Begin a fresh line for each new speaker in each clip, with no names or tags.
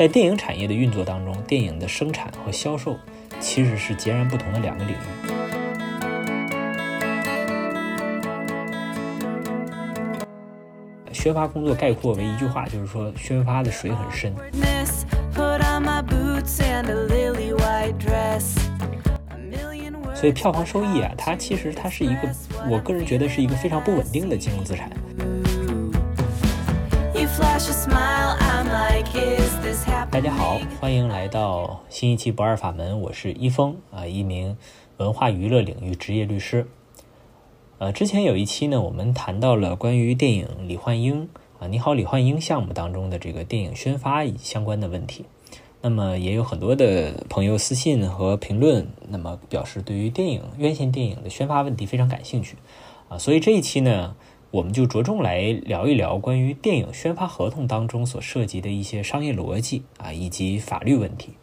在电影产业的运作当中，电影的生产和销售其实是截然不同的两个领域。宣发工作概括为一句话，就是说宣发的水很深。所以票房收益啊，它其实它是一个，我个人觉得是一个非常不稳定的金融资产。大家好，欢迎来到新一期不二法门，我是一峰啊，一名文化娱乐领域职业律师。呃，之前有一期呢，我们谈到了关于电影李焕英啊，你好李焕英项目当中的这个电影宣发相关的问题。那么也有很多的朋友私信和评论，那么表示对于电影院线电影的宣发问题非常感兴趣啊，所以这一期呢，我们就着重来聊一聊关于电影宣发合同当中所涉及的一些商业逻辑啊，以及法律问题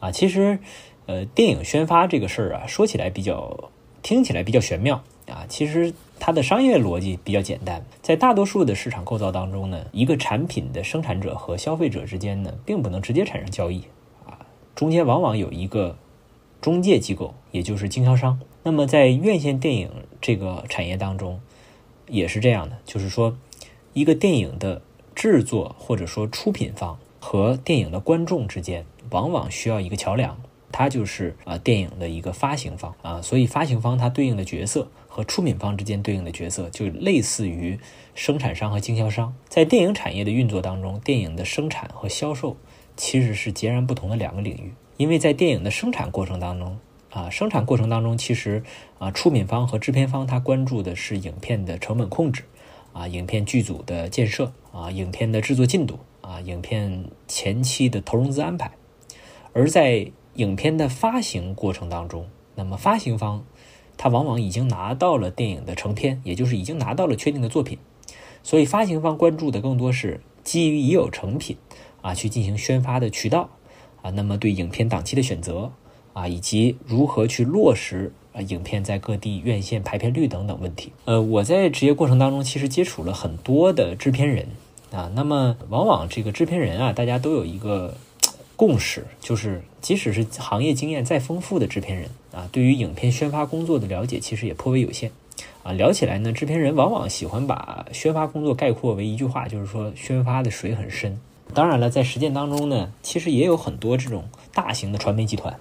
啊。其实，呃，电影宣发这个事儿啊，说起来比较，听起来比较玄妙啊，其实。它的商业逻辑比较简单，在大多数的市场构造当中呢，一个产品的生产者和消费者之间呢，并不能直接产生交易啊，中间往往有一个中介机构，也就是经销商。那么在院线电影这个产业当中，也是这样的，就是说，一个电影的制作或者说出品方和电影的观众之间，往往需要一个桥梁，它就是啊电影的一个发行方啊，所以发行方它对应的角色。和出品方之间对应的角色，就类似于生产商和经销商。在电影产业的运作当中，电影的生产和销售其实是截然不同的两个领域。因为在电影的生产过程当中，啊，生产过程当中，其实啊，出品方和制片方他关注的是影片的成本控制，啊，影片剧组的建设，啊，影片的制作进度，啊，影片前期的投融资安排。而在影片的发行过程当中，那么发行方。他往往已经拿到了电影的成片，也就是已经拿到了确定的作品，所以发行方关注的更多是基于已有成品啊去进行宣发的渠道啊，那么对影片档期的选择啊，以及如何去落实啊影片在各地院线排片率等等问题。呃，我在职业过程当中其实接触了很多的制片人啊，那么往往这个制片人啊，大家都有一个。共识就是，即使是行业经验再丰富的制片人啊，对于影片宣发工作的了解其实也颇为有限啊。聊起来呢，制片人往往喜欢把宣发工作概括为一句话，就是说宣发的水很深。当然了，在实践当中呢，其实也有很多这种大型的传媒集团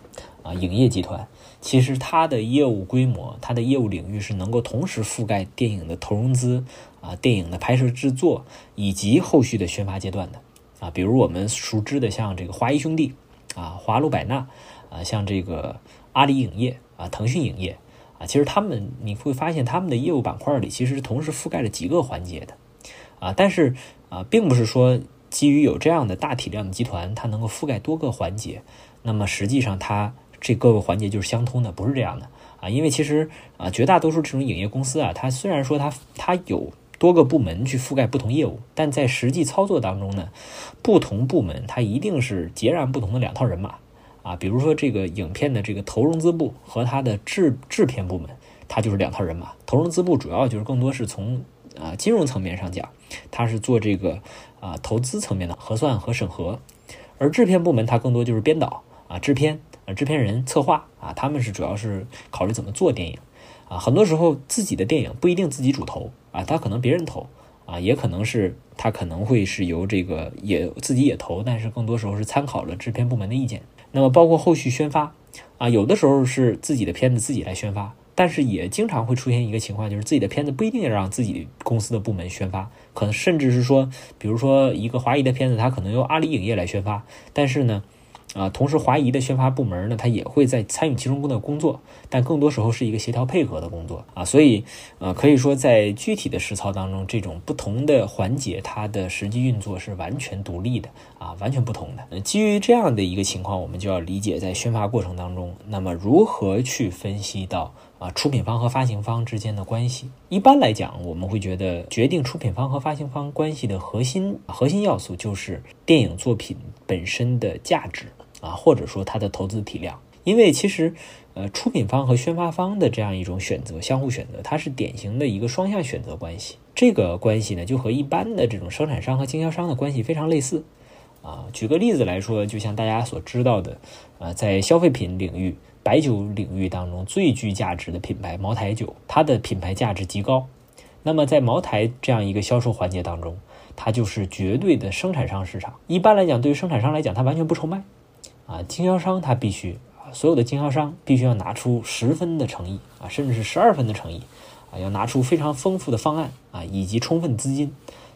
啊、影业集团，其实它的业务规模、它的业务领域是能够同时覆盖电影的投融资啊、电影的拍摄制作以及后续的宣发阶段的。啊，比如我们熟知的像这个华谊兄弟，啊，华鲁百纳，啊，像这个阿里影业，啊，腾讯影业，啊，其实他们你会发现他们的业务板块里其实是同时覆盖了几个环节的，啊，但是啊，并不是说基于有这样的大体量的集团，它能够覆盖多个环节，那么实际上它这各个环节就是相通的，不是这样的啊，因为其实啊，绝大多数这种影业公司啊，它虽然说它它有。多个部门去覆盖不同业务，但在实际操作当中呢，不同部门它一定是截然不同的两套人马啊。比如说这个影片的这个投融资部和它的制制片部门，它就是两套人马。投融资部主要就是更多是从啊金融层面上讲，它是做这个啊投资层面的核算和审核，而制片部门它更多就是编导啊制片制片人策划啊，他们是主要是考虑怎么做电影。啊，很多时候自己的电影不一定自己主投啊，他可能别人投啊，也可能是他可能会是由这个也自己也投，但是更多时候是参考了制片部门的意见。那么包括后续宣发啊，有的时候是自己的片子自己来宣发，但是也经常会出现一个情况，就是自己的片子不一定要让自己公司的部门宣发，可能甚至是说，比如说一个华谊的片子，它可能由阿里影业来宣发，但是呢。啊，同时华谊的宣发部门呢，它也会在参与其中的工作，但更多时候是一个协调配合的工作啊，所以呃，可以说在具体的实操当中，这种不同的环节，它的实际运作是完全独立的啊，完全不同的。基于这样的一个情况，我们就要理解在宣发过程当中，那么如何去分析到啊出品方和发行方之间的关系？一般来讲，我们会觉得决定出品方和发行方关系的核心核心要素就是电影作品本身的价值。啊，或者说它的投资体量，因为其实，呃，出品方和宣发方的这样一种选择，相互选择，它是典型的一个双向选择关系。这个关系呢，就和一般的这种生产商和经销商的关系非常类似，啊。举个例子来说，就像大家所知道的，啊，在消费品领域、白酒领域当中最具价值的品牌茅台酒，它的品牌价值极高。那么在茅台这样一个销售环节当中，它就是绝对的生产商市场。一般来讲，对于生产商来讲，它完全不愁卖，啊，经销商他必须啊，所有的经销商必须要拿出十分的诚意啊，甚至是十二分的诚意啊，要拿出非常丰富的方案啊，以及充分资金，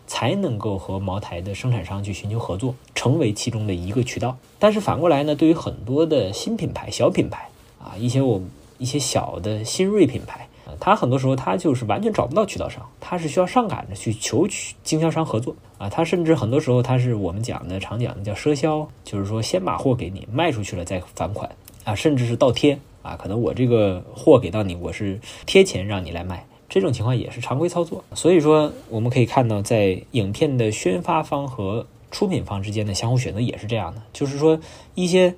才能够和茅台的生产商去寻求合作，成为其中的一个渠道。但是反过来呢，对于很多的新品牌、小品牌啊，一些我一些小的新锐品牌。他很多时候他就是完全找不到渠道商，他是需要上赶着去求取经销商合作啊。他甚至很多时候他是我们讲的常讲的叫赊销，就是说先把货给你卖出去了再返款啊，甚至是倒贴啊。可能我这个货给到你，我是贴钱让你来卖，这种情况也是常规操作。所以说我们可以看到，在影片的宣发方和出品方之间的相互选择也是这样的，就是说一些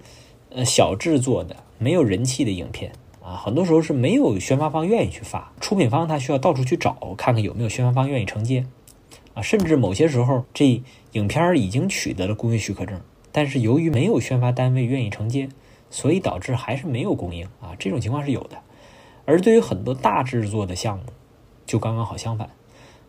呃小制作的没有人气的影片。啊，很多时候是没有宣发方愿意去发，出品方他需要到处去找，看看有没有宣发方愿意承接。啊，甚至某些时候这影片已经取得了工业许可证，但是由于没有宣发单位愿意承接，所以导致还是没有供应。啊，这种情况是有的。而对于很多大制作的项目，就刚刚好相反。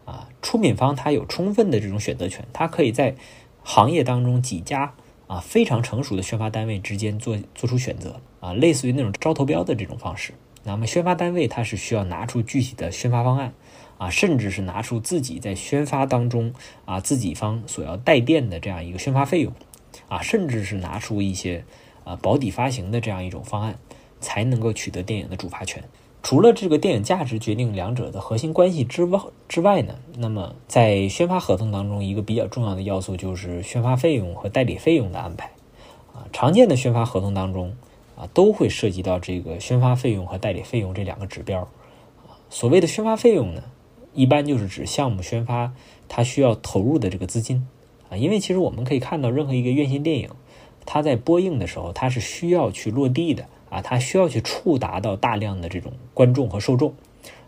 啊，出品方他有充分的这种选择权，他可以在行业当中几家。啊，非常成熟的宣发单位之间做做出选择啊，类似于那种招投标的这种方式。那么宣发单位它是需要拿出具体的宣发方案啊，甚至是拿出自己在宣发当中啊自己方所要带电的这样一个宣发费用啊，甚至是拿出一些啊保底发行的这样一种方案，才能够取得电影的主发权。除了这个电影价值决定两者的核心关系之外之外呢，那么在宣发合同当中，一个比较重要的要素就是宣发费用和代理费用的安排。啊，常见的宣发合同当中，啊都会涉及到这个宣发费用和代理费用这两个指标。啊，所谓的宣发费用呢，一般就是指项目宣发它需要投入的这个资金。啊，因为其实我们可以看到，任何一个院线电影，它在播映的时候，它是需要去落地的。啊，它需要去触达到大量的这种观众和受众，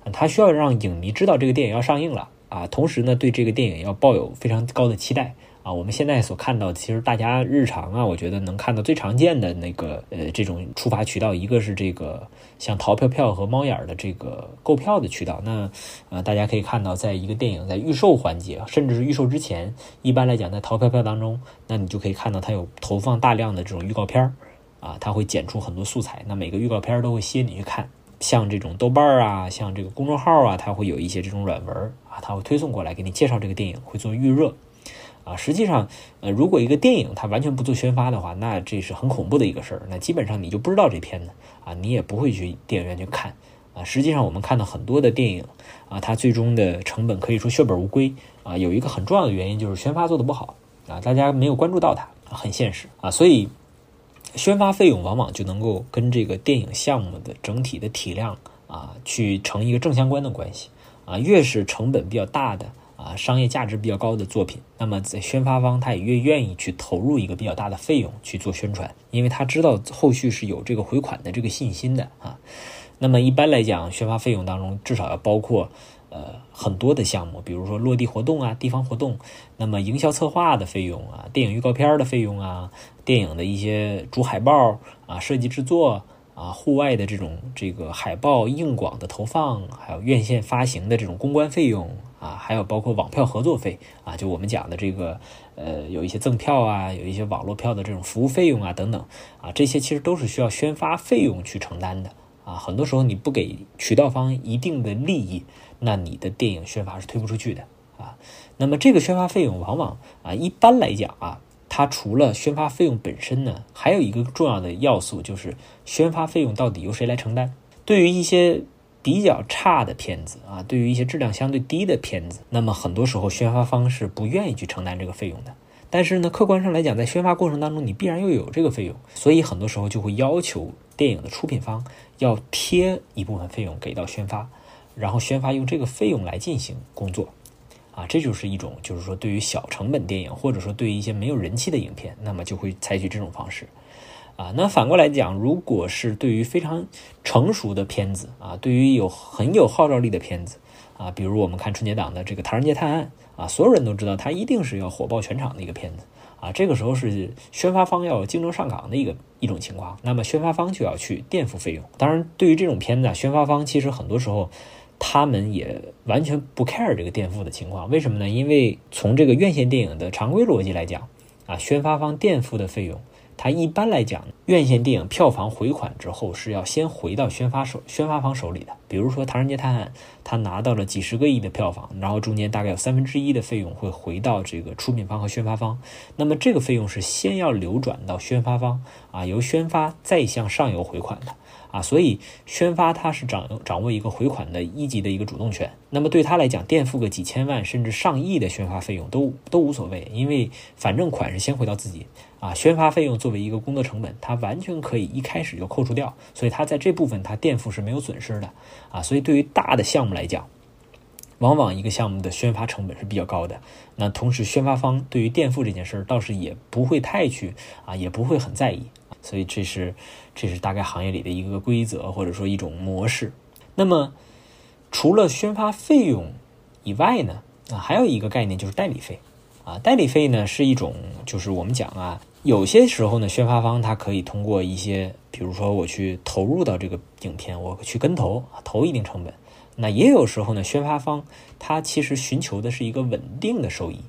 啊，他需要让影迷知道这个电影要上映了，啊，同时呢，对这个电影要抱有非常高的期待，啊，我们现在所看到，其实大家日常啊，我觉得能看到最常见的那个呃这种触发渠道，一个是这个像淘票票和猫眼的这个购票的渠道，那呃大家可以看到，在一个电影在预售环节，甚至是预售之前，一般来讲在淘票票当中，那你就可以看到它有投放大量的这种预告片儿。啊，它会剪出很多素材，那每个预告片都会吸引你去看。像这种豆瓣儿啊，像这个公众号啊，它会有一些这种软文啊，它会推送过来给你介绍这个电影，会做预热。啊，实际上，呃，如果一个电影它完全不做宣发的话，那这是很恐怖的一个事儿。那基本上你就不知道这片子啊，你也不会去电影院去看。啊，实际上我们看到很多的电影啊，它最终的成本可以说血本无归啊。有一个很重要的原因就是宣发做的不好啊，大家没有关注到它，很现实啊，所以。宣发费用往往就能够跟这个电影项目的整体的体量啊，去成一个正相关的关系啊。越是成本比较大的啊，商业价值比较高的作品，那么在宣发方他也越愿意去投入一个比较大的费用去做宣传，因为他知道后续是有这个回款的这个信心的啊。那么一般来讲，宣发费用当中至少要包括。呃，很多的项目，比如说落地活动啊、地方活动，那么营销策划的费用啊、电影预告片的费用啊、电影的一些主海报啊、设计制作啊、户外的这种这个海报硬广的投放，还有院线发行的这种公关费用啊，还有包括网票合作费啊，就我们讲的这个呃，有一些赠票啊，有一些网络票的这种服务费用啊等等啊，这些其实都是需要宣发费用去承担的啊。很多时候你不给渠道方一定的利益。那你的电影宣发是推不出去的啊。那么这个宣发费用往往啊，一般来讲啊，它除了宣发费用本身呢，还有一个重要的要素就是宣发费用到底由谁来承担。对于一些比较差的片子啊，对于一些质量相对低的片子，那么很多时候宣发方是不愿意去承担这个费用的。但是呢，客观上来讲，在宣发过程当中，你必然又有这个费用，所以很多时候就会要求电影的出品方要贴一部分费用给到宣发。然后宣发用这个费用来进行工作，啊，这就是一种，就是说对于小成本电影，或者说对于一些没有人气的影片，那么就会采取这种方式，啊，那反过来讲，如果是对于非常成熟的片子，啊，对于有很有号召力的片子，啊，比如我们看春节档的这个《唐人街探案》，啊，所有人都知道它一定是要火爆全场的一个片子，啊，这个时候是宣发方要竞争上岗的一个一种情况，那么宣发方就要去垫付费用。当然，对于这种片子，宣发方其实很多时候他们也完全不 care 这个垫付的情况。为什么呢？因为从这个院线电影的常规逻辑来讲，啊，宣发方垫付的费用。它一般来讲，院线电影票房回款之后是要先回到宣发手、宣发方手里的。比如说《唐人街探案》，它拿到了几十个亿的票房，然后中间大概有三分之一的费用会回到这个出品方和宣发方。那么这个费用是先要流转到宣发方啊，由宣发再向上游回款的。啊，所以宣发它是掌掌握一个回款的一级的一个主动权。那么对他来讲，垫付个几千万甚至上亿的宣发费用都都无所谓，因为反正款是先回到自己啊。宣发费用作为一个工作成本，它完全可以一开始就扣除掉，所以它在这部分它垫付是没有损失的啊。所以对于大的项目来讲，往往一个项目的宣发成本是比较高的。那同时宣发方对于垫付这件事儿倒是也不会太去啊，也不会很在意。所以这是，这是大概行业里的一个规则，或者说一种模式。那么，除了宣发费用以外呢，啊，还有一个概念就是代理费。啊，代理费呢是一种，就是我们讲啊，有些时候呢，宣发方他可以通过一些，比如说我去投入到这个影片，我去跟投，投一定成本。那也有时候呢，宣发方他其实寻求的是一个稳定的收益。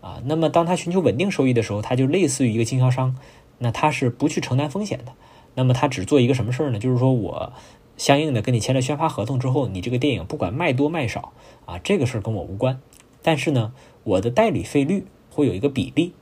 啊，那么当他寻求稳定收益的时候，他就类似于一个经销商。那他是不去承担风险的，那么他只做一个什么事儿呢？就是说我相应的跟你签了宣发合同之后，你这个电影不管卖多卖少啊，这个事儿跟我无关。但是呢，我的代理费率会有一个比例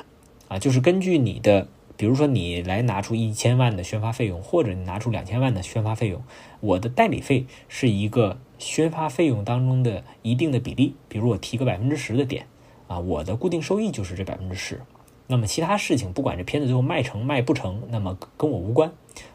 啊，就是根据你的，比如说你来拿出一千万的宣发费用，或者你拿出两千万的宣发费用，我的代理费是一个宣发费用当中的一定的比例，比如我提个百分之十的点啊，我的固定收益就是这百分之十。那么其他事情，不管这片子最后卖成卖不成，那么跟我无关，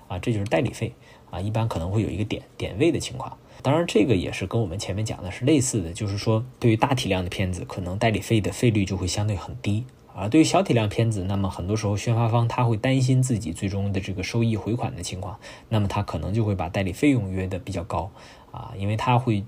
啊，这就是代理费，啊，一般可能会有一个点点位的情况。当然，这个也是跟我们前面讲的是类似的，就是说对于大体量的片子，可能代理费的费率就会相对很低，而对于小体量片子，那么很多时候宣发方他会担心自己最终的这个收益回款的情况，那么他可能就会把代理费用约的比较高，啊，因为他会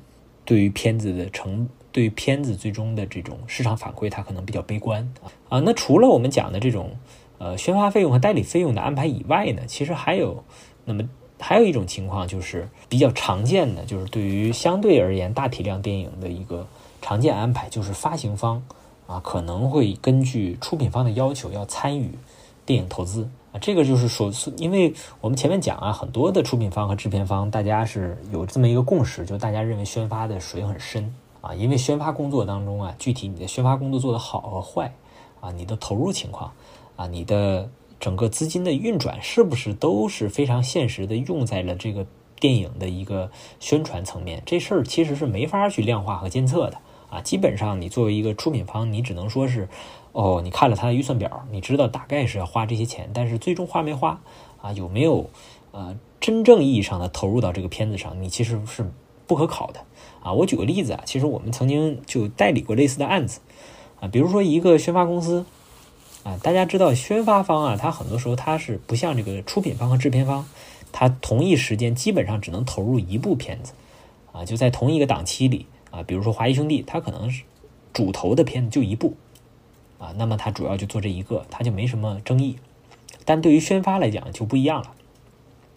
对于片子的成。对片子最终的这种市场反馈，他可能比较悲观啊。那除了我们讲的这种呃宣发费用和代理费用的安排以外呢，其实还有那么还有一种情况，就是比较常见的，就是对于相对而言大体量电影的一个常见安排，就是发行方啊可能会根据出品方的要求要参与电影投资啊。这个就是说，因为我们前面讲啊，很多的出品方和制片方，大家是有这么一个共识，就大家认为宣发的水很深。啊，因为宣发工作当中啊，具体你的宣发工作做得好和坏，啊，你的投入情况，啊，你的整个资金的运转是不是都是非常现实的用在了这个电影的一个宣传层面？这事儿其实是没法去量化和监测的啊。基本上你作为一个出品方，你只能说是，哦，你看了他的预算表，你知道大概是要花这些钱，但是最终花没花啊，有没有呃真正意义上的投入到这个片子上，你其实是不可考的。啊，我举个例子啊，其实我们曾经就代理过类似的案子，啊，比如说一个宣发公司，啊，大家知道宣发方啊，他很多时候他是不像这个出品方和制片方，他同一时间基本上只能投入一部片子，啊，就在同一个档期里，啊，比如说华谊兄弟，他可能是主投的片子就一部，啊，那么他主要就做这一个，他就没什么争议，但对于宣发来讲就不一样了。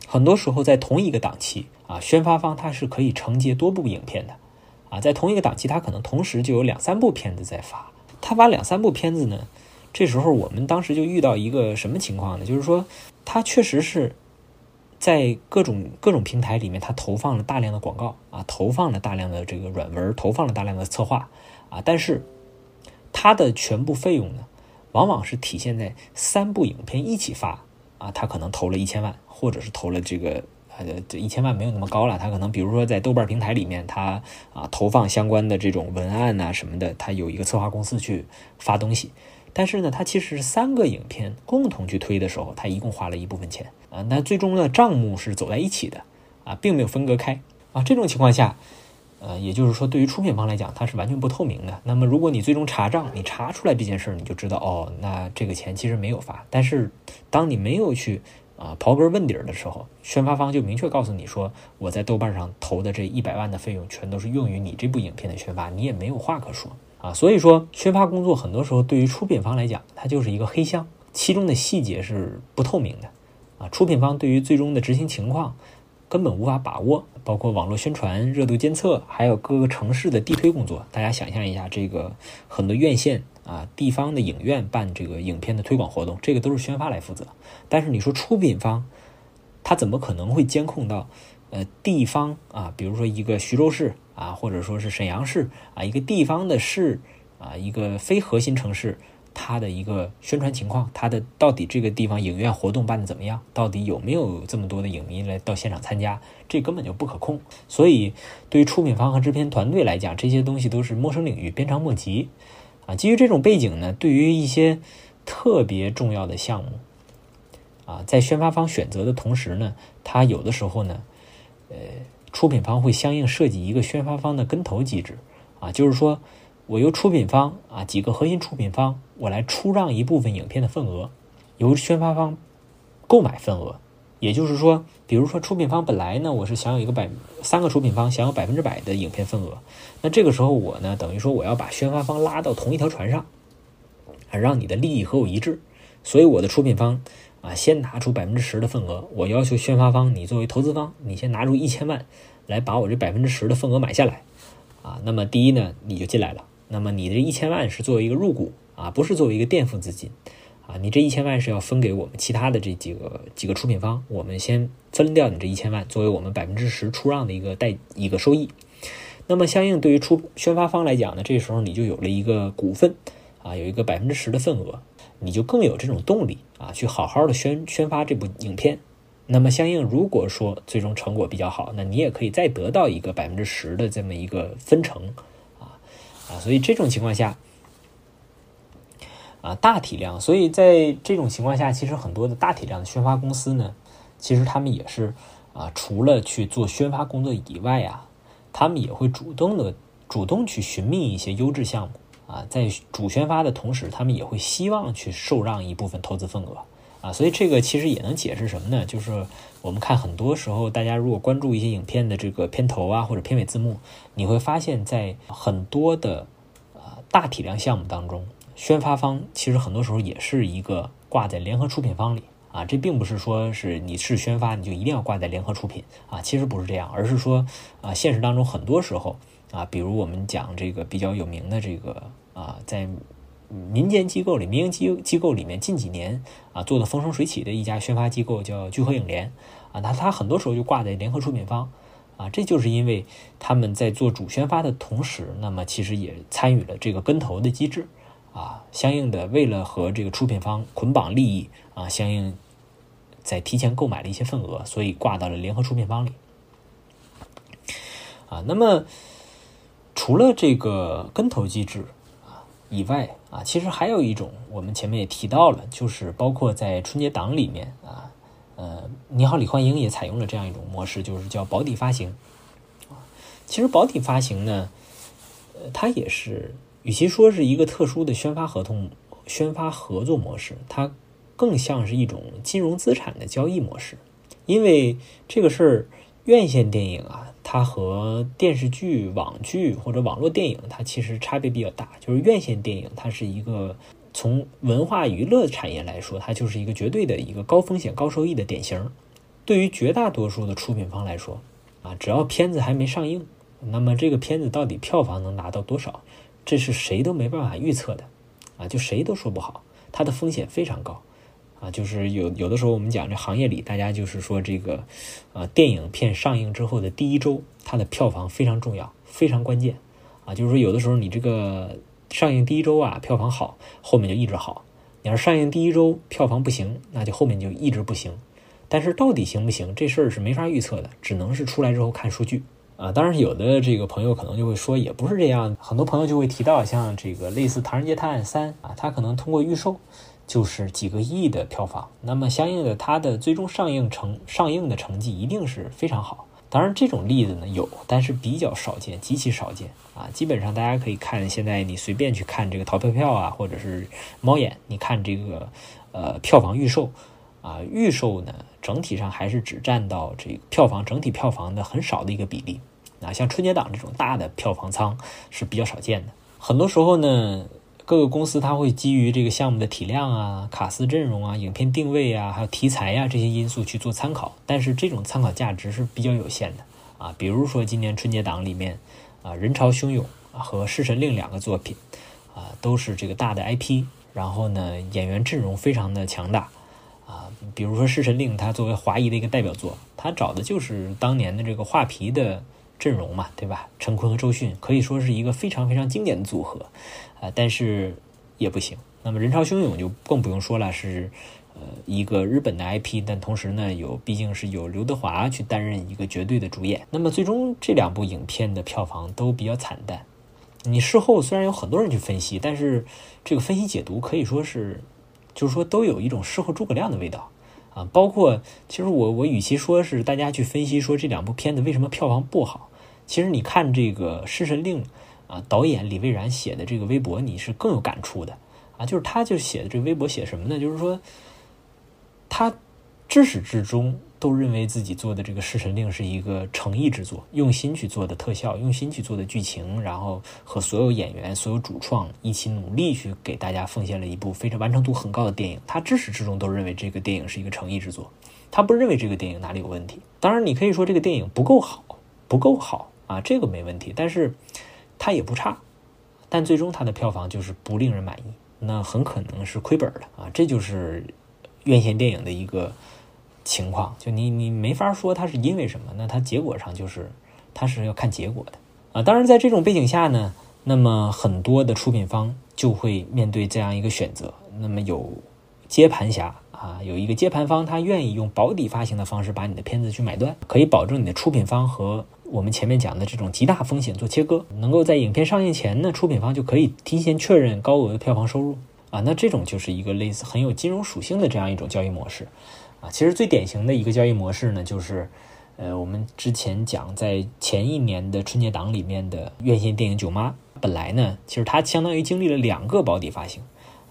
很多时候在同一个档期啊，宣发方他是可以承接多部影片的，啊，在同一个档期他可能同时就有两三部片子在发。他发两三部片子呢，这时候我们当时就遇到一个什么情况呢？就是说他确实是在各种各种平台里面，他投放了大量的广告啊，投放了大量的这个软文，投放了大量的策划啊，但是他的全部费用呢，往往是体现在三部影片一起发啊，他可能投了一千万。或者是投了这个呃这一千万没有那么高了，他可能比如说在豆瓣平台里面，他啊投放相关的这种文案呐什么的，他有一个策划公司去发东西，但是呢，他其实是三个影片共同去推的时候，他一共花了一部分钱啊，那最终呢账目是走在一起的啊，并没有分割开啊，这种情况下。呃，也就是说，对于出品方来讲，它是完全不透明的。那么，如果你最终查账，你查出来这件事儿，你就知道哦，那这个钱其实没有发。但是，当你没有去啊刨根问底儿的时候，宣发方就明确告诉你说，我在豆瓣上投的这一百万的费用，全都是用于你这部影片的宣发，你也没有话可说啊，所以说宣发工作很多时候对于出品方来讲，它就是一个黑箱，其中的细节是不透明的，啊，出品方对于最终的执行情况根本无法把握，包括网络宣传、热度监测，还有各个城市的地推工作。大家想象一下，这个很多院线啊、地方的影院办这个影片的推广活动，这个都是宣发来负责。但是你说出品方，他怎么可能会监控到呃地方啊，比如说一个徐州市？啊，或者说是沈阳市啊，一个地方的市啊，一个非核心城市，它的一个宣传情况，它的到底这个地方影院活动办的怎么样？到底有没有这么多的影迷来到现场参加？这根本就不可控。所以，对于出品方和制片团队来讲，这些东西都是陌生领域，鞭长莫及。啊，基于这种背景呢，对于一些特别重要的项目，啊，在宣发方选择的同时呢，它有的时候呢，呃。出品方会相应设计一个宣发方的跟投机制，啊，就是说，我由出品方啊几个核心出品方，我来出让一部分影片的份额，由宣发方购买份额。也就是说，比如说出品方本来呢，我是享有一个百三个出品方享有百分之百的影片份额，那这个时候我呢，等于说我要把宣发方拉到同一条船上，啊，让你的利益和我一致，所以我的出品方。啊，先拿出百分之十的份额，我要求宣发方，你作为投资方，你先拿出一千万来把我这百分之十的份额买下来。啊，那么第一呢，你就进来了。那么你这一千万是作为一个入股啊，不是作为一个垫付资金啊。你这一千万是要分给我们其他的这几个几个出品方，我们先分掉你这一千万，作为我们百分之十出让的一个代一个收益。那么相应对于出宣发方来讲呢，这时候你就有了一个股份啊，有一个百分之十的份额。你就更有这种动力啊，去好好的宣宣发这部影片。那么相应，如果说最终成果比较好，那你也可以再得到一个百分之十的这么一个分成啊啊。所以这种情况下啊，大体量，所以在这种情况下，其实很多的大体量的宣发公司呢，其实他们也是啊，除了去做宣发工作以外啊，他们也会主动的主动去寻觅一些优质项目。啊，在主宣发的同时，他们也会希望去受让一部分投资份额。啊，所以这个其实也能解释什么呢？就是我们看很多时候，大家如果关注一些影片的这个片头啊或者片尾字幕，你会发现在很多的啊大体量项目当中，宣发方其实很多时候也是一个挂在联合出品方里。啊，这并不是说是你是宣发你就一定要挂在联合出品。啊，其实不是这样，而是说啊现实当中很多时候啊，比如我们讲这个比较有名的这个。啊，在民间机构里、民营机机构里面，近几年啊做的风生水起的一家宣发机构叫聚合影联啊，那它很多时候就挂在联合出品方啊，这就是因为他们在做主宣发的同时，那么其实也参与了这个跟投的机制啊，相应的为了和这个出品方捆绑利益啊，相应在提前购买了一些份额，所以挂到了联合出品方里啊。那么除了这个跟投机制啊。以外啊，其实还有一种，我们前面也提到了，就是包括在春节档里面啊，呃，你好，李焕英也采用了这样一种模式，就是叫保底发行。其实保底发行呢，呃，它也是与其说是一个特殊的宣发合同、宣发合作模式，它更像是一种金融资产的交易模式，因为这个事儿，院线电影啊。它和电视剧、网剧或者网络电影，它其实差别比较大。就是院线电影，它是一个从文化娱乐产业来说，它就是一个绝对的一个高风险高收益的典型。对于绝大多数的出品方来说，啊，只要片子还没上映，那么这个片子到底票房能拿到多少，这是谁都没办法预测的，啊，就谁都说不好，它的风险非常高。啊，就是有有的时候我们讲这行业里，大家就是说这个，呃，电影片上映之后的第一周，它的票房非常重要，非常关键。啊，就是说有的时候你这个上映第一周啊，票房好，后面就一直好；你要是上映第一周票房不行，那就后面就一直不行。但是到底行不行，这事儿是没法预测的，只能是出来之后看数据。啊，当然有的这个朋友可能就会说，也不是这样，很多朋友就会提到像这个类似《唐人街探案三》啊，它可能通过预售。就是几个亿的票房，那么相应的它的最终上映成上映的成绩一定是非常好。当然这种例子呢有，但是比较少见，极其少见啊。基本上大家可以看，现在你随便去看这个淘票票啊，或者是猫眼，你看这个呃票房预售啊，预售呢整体上还是只占到这个票房整体票房的很少的一个比例啊。像春节档这种大的票房仓是比较少见的。很多时候呢，各个公司它会基于这个项目的体量啊、卡司阵容啊、影片定位啊、还有题材呀这些因素去做参考，但是这种参考价值是比较有限的啊。比如说今年春节档里面啊，人潮汹涌和《侍神令》两个作品啊，都是这个大的 IP，然后呢，演员阵容非常的强大。啊，比如说《侍神令》，它作为华谊的一个代表作，它找的就是当年的这个画皮的阵容嘛，对吧？陈坤和周迅可以说是一个非常非常经典的组合，啊，但是也不行。那么《人潮汹涌》就更不用说了，是呃一个日本的 IP，但同时呢，有毕竟是有刘德华去担任一个绝对的主演。那么最终这两部影片的票房都比较惨淡。你事后虽然有很多人去分析，但是这个分析解读可以说是。就是说，都有一种事后诸葛亮的味道啊。包括，其实我我与其说是大家去分析说这两部片子为什么票房不好，其实你看这个《侍神令》啊，导演李蔚然写的这个微博，你是更有感触的啊。就是他就写的这个微博写什么呢？就是说，他至始至终。都认为自己做的这个《侍神令》是一个诚意之作，用心去做的特效，用心去做的剧情，然后和所有演员、所有主创一起努力去给大家奉献了一部非常完成度很高的电影。他至始至终都认为这个电影是一个诚意之作，他不认为这个电影哪里有问题。当然，你可以说这个电影不够好，不够好啊，这个没问题。但是它也不差，但最终它的票房就是不令人满意，那很可能是亏本的啊。这就是院线电影的一个。情况就你你没法说它是因为什么，那它结果上就是它是要看结果的啊。当然，在这种背景下呢，那么很多的出品方就会面对这样一个选择。那么有接盘侠啊，有一个接盘方，他愿意用保底发行的方式把你的片子去买断，可以保证你的出品方和我们前面讲的这种极大风险做切割，能够在影片上映前呢，出品方就可以提前确认高额的票房收入啊。那这种就是一个类似很有金融属性的这样一种交易模式。啊，其实最典型的一个交易模式呢，就是，呃，我们之前讲在前一年的春节档里面的院线电影《囧妈》，本来呢，其实它相当于经历了两个保底发行，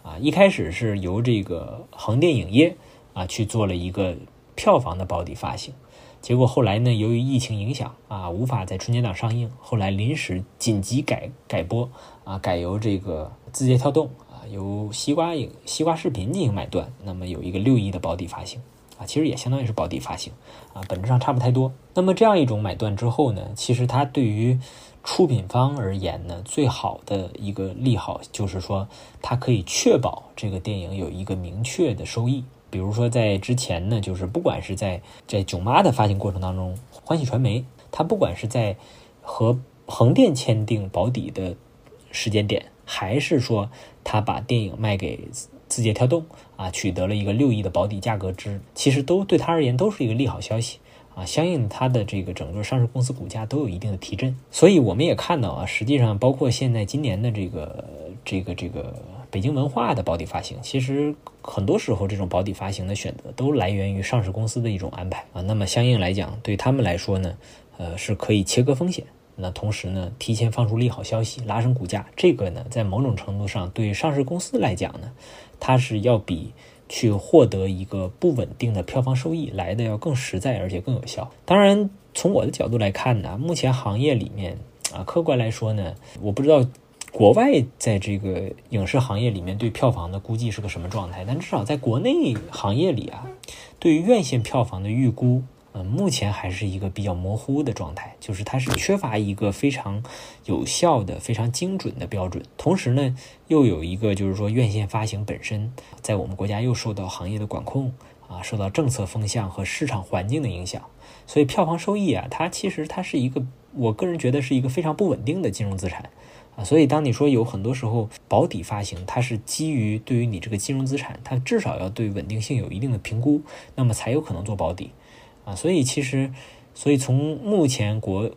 啊，一开始是由这个横店影业啊去做了一个票房的保底发行，结果后来呢，由于疫情影响啊，无法在春节档上映，后来临时紧急改改播啊，改由这个字节跳动啊，由西瓜影西瓜视频进行买断，那么有一个六亿的保底发行。啊，其实也相当于是保底发行，啊，本质上差不太多。那么这样一种买断之后呢，其实它对于出品方而言呢，最好的一个利好就是说，它可以确保这个电影有一个明确的收益。比如说在之前呢，就是不管是在在囧妈的发行过程当中，欢喜传媒它不管是在和横店签订保底的时间点，还是说它把电影卖给。字节跳动啊，取得了一个六亿的保底价格值，其实都对他而言都是一个利好消息啊，相应它的这个整个上市公司股价都有一定的提振。所以我们也看到啊，实际上包括现在今年的这个这个这个北京文化的保底发行，其实很多时候这种保底发行的选择都来源于上市公司的一种安排啊。那么相应来讲，对他们来说呢，呃，是可以切割风险。那同时呢，提前放出利好消息，拉升股价，这个呢，在某种程度上对上市公司来讲呢，它是要比去获得一个不稳定的票房收益来的要更实在，而且更有效。当然，从我的角度来看呢，目前行业里面啊，客观来说呢，我不知道国外在这个影视行业里面对票房的估计是个什么状态，但至少在国内行业里啊，对于院线票房的预估。嗯，目前还是一个比较模糊的状态，就是它是缺乏一个非常有效的、非常精准的标准。同时呢，又有一个就是说，院线发行本身在我们国家又受到行业的管控啊，受到政策风向和市场环境的影响，所以票房收益啊，它其实它是一个，我个人觉得是一个非常不稳定的金融资产啊。所以当你说有很多时候保底发行，它是基于对于你这个金融资产，它至少要对稳定性有一定的评估，那么才有可能做保底。啊，所以其实，所以从目前国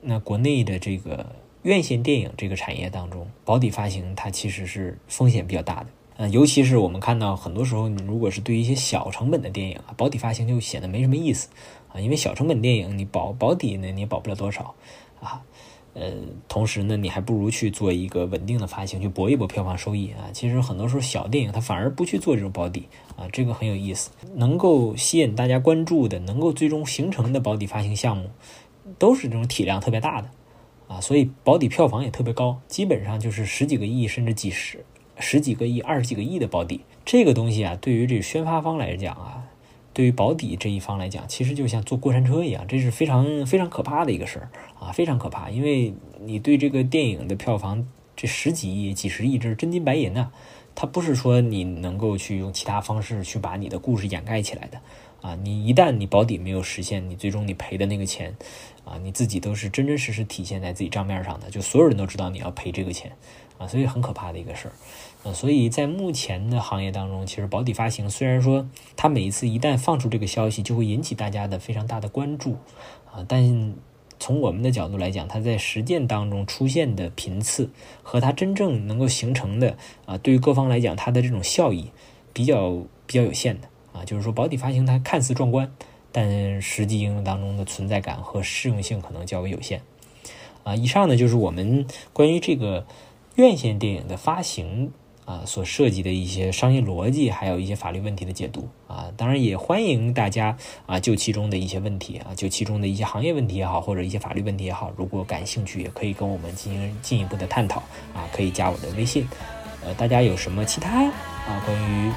那国内的这个院线电影这个产业当中，保底发行它其实是风险比较大的。嗯，尤其是我们看到很多时候，你如果是对于一些小成本的电影啊，保底发行就显得没什么意思啊，因为小成本电影你保保底呢，你也保不了多少啊。呃，同时呢，你还不如去做一个稳定的发行，去搏一搏票房收益啊。其实很多时候小电影它反而不去做这种保底啊，这个很有意思。能够吸引大家关注的，能够最终形成的保底发行项目，都是这种体量特别大的啊，所以保底票房也特别高，基本上就是十几个亿甚至几十十几个亿、二十几个亿的保底。这个东西啊，对于这宣发方来讲啊，对于保底这一方来讲，其实就像坐过山车一样，这是非常非常可怕的一个事儿啊，非常可怕，因为你对这个电影的票房这十几亿、几十亿，这是真金白银呐，它不是说你能够去用其他方式去把你的故事掩盖起来的。啊，你一旦你保底没有实现，你最终你赔的那个钱，啊，你自己都是真真实实体现在自己账面上的，就所有人都知道你要赔这个钱，啊，所以很可怕的一个事儿，啊，所以在目前的行业当中，其实保底发行虽然说它每一次一旦放出这个消息，就会引起大家的非常大的关注，啊，但从我们的角度来讲，它在实践当中出现的频次和它真正能够形成的，啊，对于各方来讲，它的这种效益比较比较有限的。啊，就是说保底发行它看似壮观，但实际应用当中的存在感和适用性可能较为有限。啊，以上呢就是我们关于这个院线电影的发行啊所涉及的一些商业逻辑，还有一些法律问题的解读。啊，当然也欢迎大家啊就其中的一些问题啊，就其中的一些行业问题也好，或者一些法律问题也好，如果感兴趣，也可以跟我们进行进一步的探讨。啊，可以加我的微信。呃，大家有什么其他啊关于？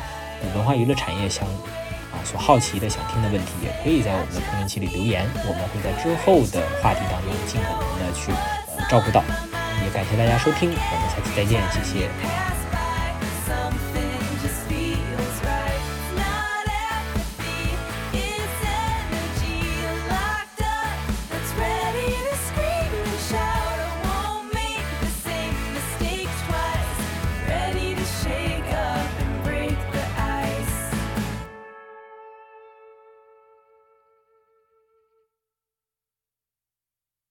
文化娱乐产业相啊所好奇的想听的问题，也可以在我们的评论区里留言，我们会在之后的话题当中尽可能的去照顾到。也感谢大家收听，我们下期再见，谢谢。